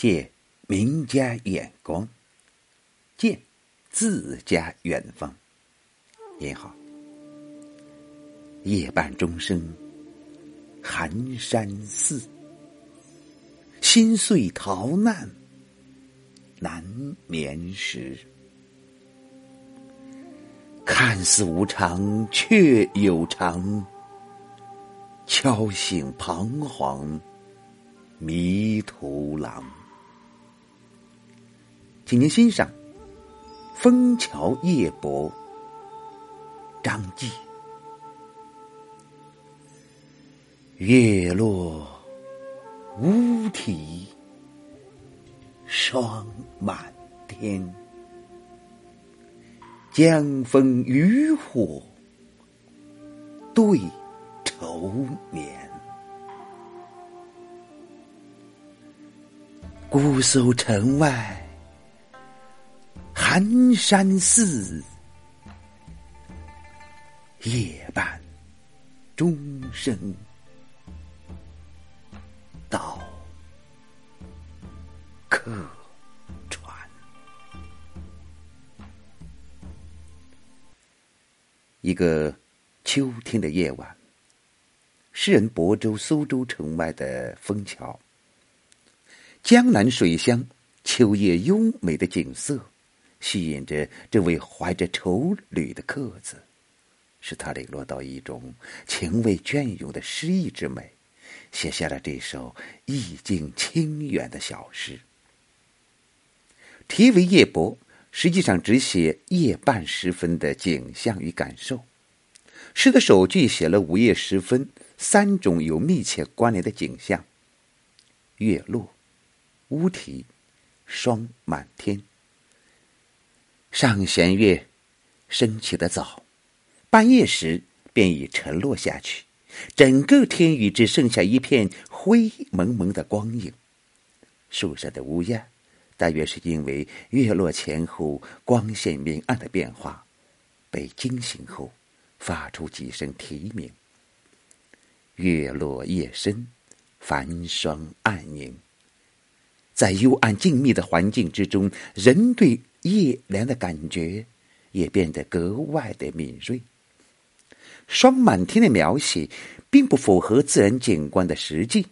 借名家眼光，见自家远方。您好，夜半钟声寒山寺，心碎逃难难眠时。看似无常，却有常。敲醒彷徨迷途郎。请您欣赏《枫桥夜泊》，张继。月落乌啼霜满天，江枫渔火对。愁眠，姑苏城外寒山寺，夜半钟声到客船。一个秋天的夜晚。诗人亳州苏州城外的枫桥，江南水乡秋夜优美的景色，吸引着这位怀着愁侣的客子，使他领略到一种情味隽永的诗意之美，写下了这首意境清远的小诗。题为《夜泊》，实际上只写夜半时分的景象与感受。诗的首句写了午夜时分。三种有密切关联的景象：月落、乌啼、霜满天。上弦月升起的早，半夜时便已沉落下去，整个天宇只剩下一片灰蒙蒙的光影。树上的乌鸦，大约是因为月落前后光线明暗的变化，被惊醒后，发出几声啼鸣。月落夜深，繁霜暗凝。在幽暗静谧的环境之中，人对夜凉的感觉也变得格外的敏锐。霜满天的描写，并不符合自然景观的实际，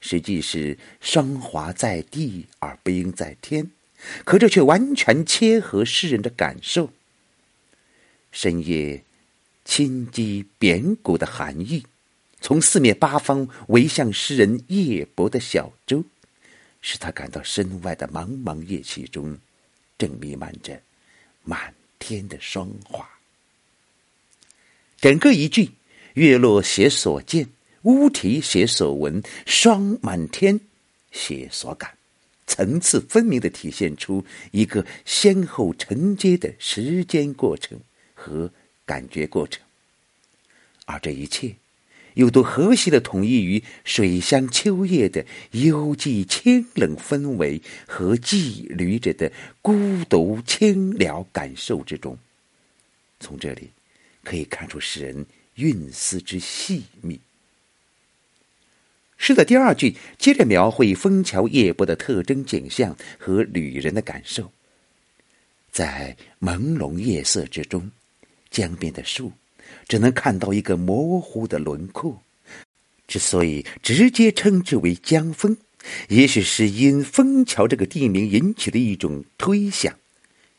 实际是霜华在地而不应在天，可这却完全切合诗人的感受。深夜，清鸡扁骨的寒意。从四面八方围向诗人夜泊的小舟，使他感到身外的茫茫夜气中，正弥漫着满天的霜华。整个一句，月落写所见，乌啼写所闻，霜满天写所感，层次分明的体现出一个先后承接的时间过程和感觉过程，而这一切。又都和谐的统一于水乡秋夜的幽寂清冷氛围和寄旅者的孤独清寥感受之中。从这里可以看出诗人韵思之细密。诗的第二句接着描绘枫桥夜泊的特征景象和旅人的感受。在朦胧夜色之中，江边的树。只能看到一个模糊的轮廓。之所以直接称之为江枫，也许是因枫桥这个地名引起的一种推想，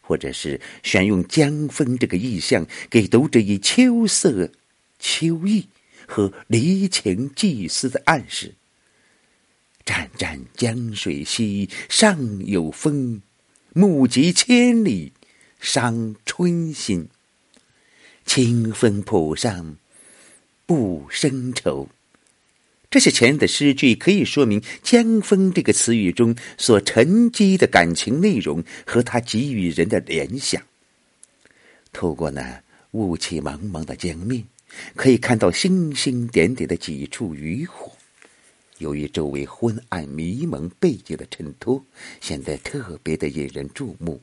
或者是选用江枫这个意象，给读者以秋色、秋意和离情寄思的暗示。湛湛江水兮，上有风；目及千里，伤春心。清风浦上不生愁。这些前人的诗句可以说明“江风”这个词语中所沉积的感情内容和它给予人的联想。透过那雾气茫茫的江面，可以看到星星点点的几处渔火。由于周围昏暗迷蒙背景的衬托，显得特别的引人注目，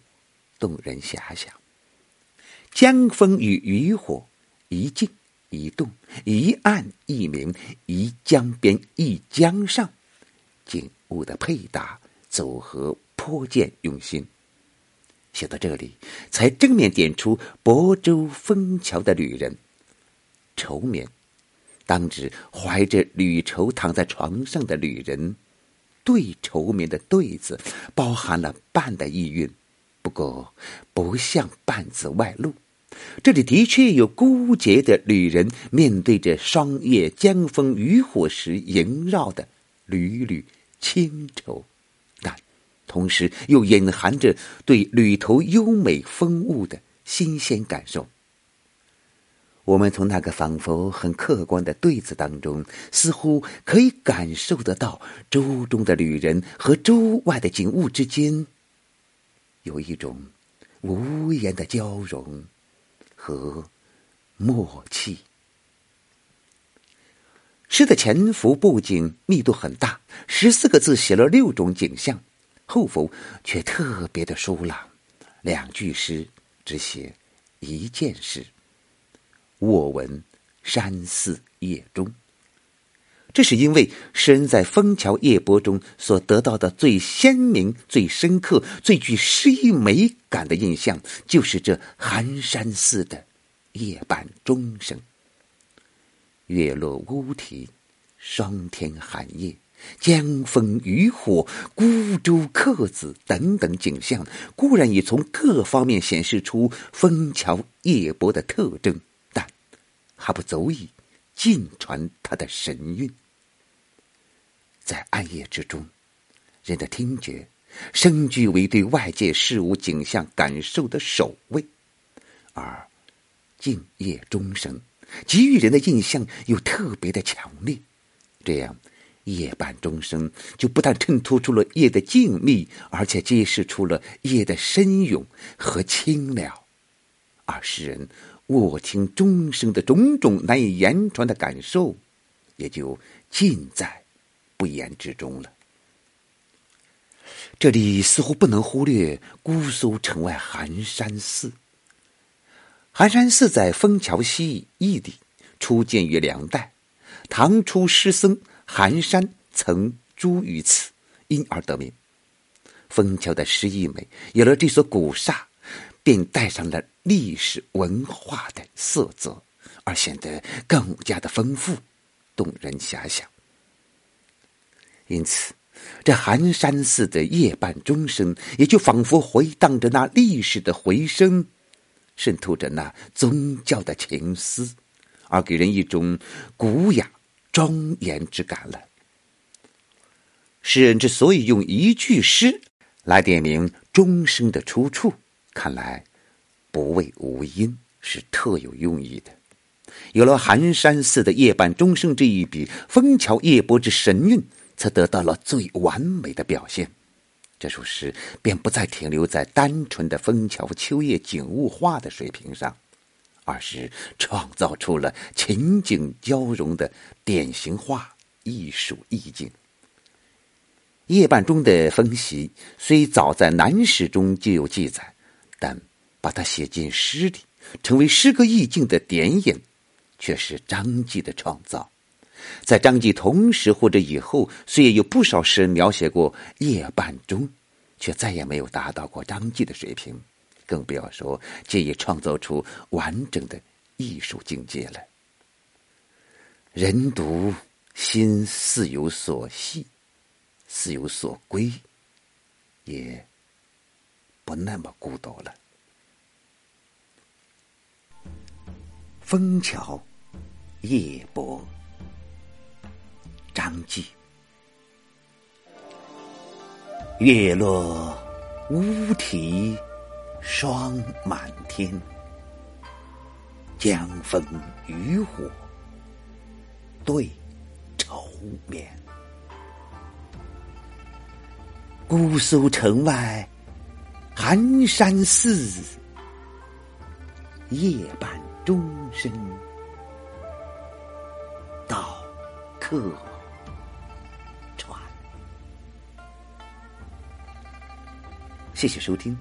动人遐想。江风与渔火，一静一动，一暗一明，一江边一江上，景物的配搭组合颇见用心。写到这里，才正面点出亳州枫桥的旅人，愁眠，当指怀着旅愁躺在床上的旅人。对愁眠的“对”字，包含了半的意蕴，不过不像半字外露。这里的确有孤绝的旅人面对着霜叶江风渔火时萦绕的缕缕清愁，但同时又隐含着对旅途优美风物的新鲜感受。我们从那个仿佛很客观的对子当中，似乎可以感受得到舟中的旅人和舟外的景物之间有一种无言的交融。和默契。诗的前幅布景密度很大，十四个字写了六种景象，后幅却特别的疏朗，两句诗只写一件事。卧闻山寺夜钟，这是因为诗人在枫桥夜泊中所得到的最鲜明、最深刻、最具诗意美感的印象，就是这寒山寺的夜半钟声。月落乌啼，霜天寒夜，江枫渔火，孤舟客子等等景象，固然已从各方面显示出枫桥夜泊的特征。但还不足以尽传他的神韵。在暗夜之中，人的听觉升居为对外界事物景象感受的守卫，而静夜钟声给予人的印象又特别的强烈。这样，夜半钟声就不但衬托出了夜的静谧，而且揭示出了夜的深永和清了。而诗人。卧听钟声的种种难以言传的感受，也就尽在不言之中了。这里似乎不能忽略姑苏城外寒山寺。寒山寺在枫桥西义地，初建于梁代，唐初诗僧寒山曾住于此，因而得名。枫桥的诗意美，有了这所古刹。便带上了历史文化的色泽，而显得更加的丰富、动人遐想。因此，这寒山寺的夜半钟声，也就仿佛回荡着那历史的回声，渗透着那宗教的情思，而给人一种古雅庄严之感了。诗人之所以用一句诗来点明钟声的出处。看来，不为无因，是特有用意的。有了寒山寺的夜半钟声这一笔，枫桥夜泊之神韵，才得到了最完美的表现。这首诗便不再停留在单纯的枫桥秋夜景物画的水平上，而是创造出了情景交融的典型化艺术意境。夜半钟的风习，虽早在南史中就有记载。但把它写进诗里，成为诗歌意境的点引，却是张继的创造。在张继同时或者以后，虽也有不少诗人描写过夜半钟，却再也没有达到过张继的水平，更不要说借以创造出完整的艺术境界了。人读心似有所系，似有所归，也。不那么孤独了。枫桥夜泊，张继。月落乌啼霜满天，江枫渔火对愁眠。姑苏城外。寒山寺，夜半钟声，到客谢谢收听。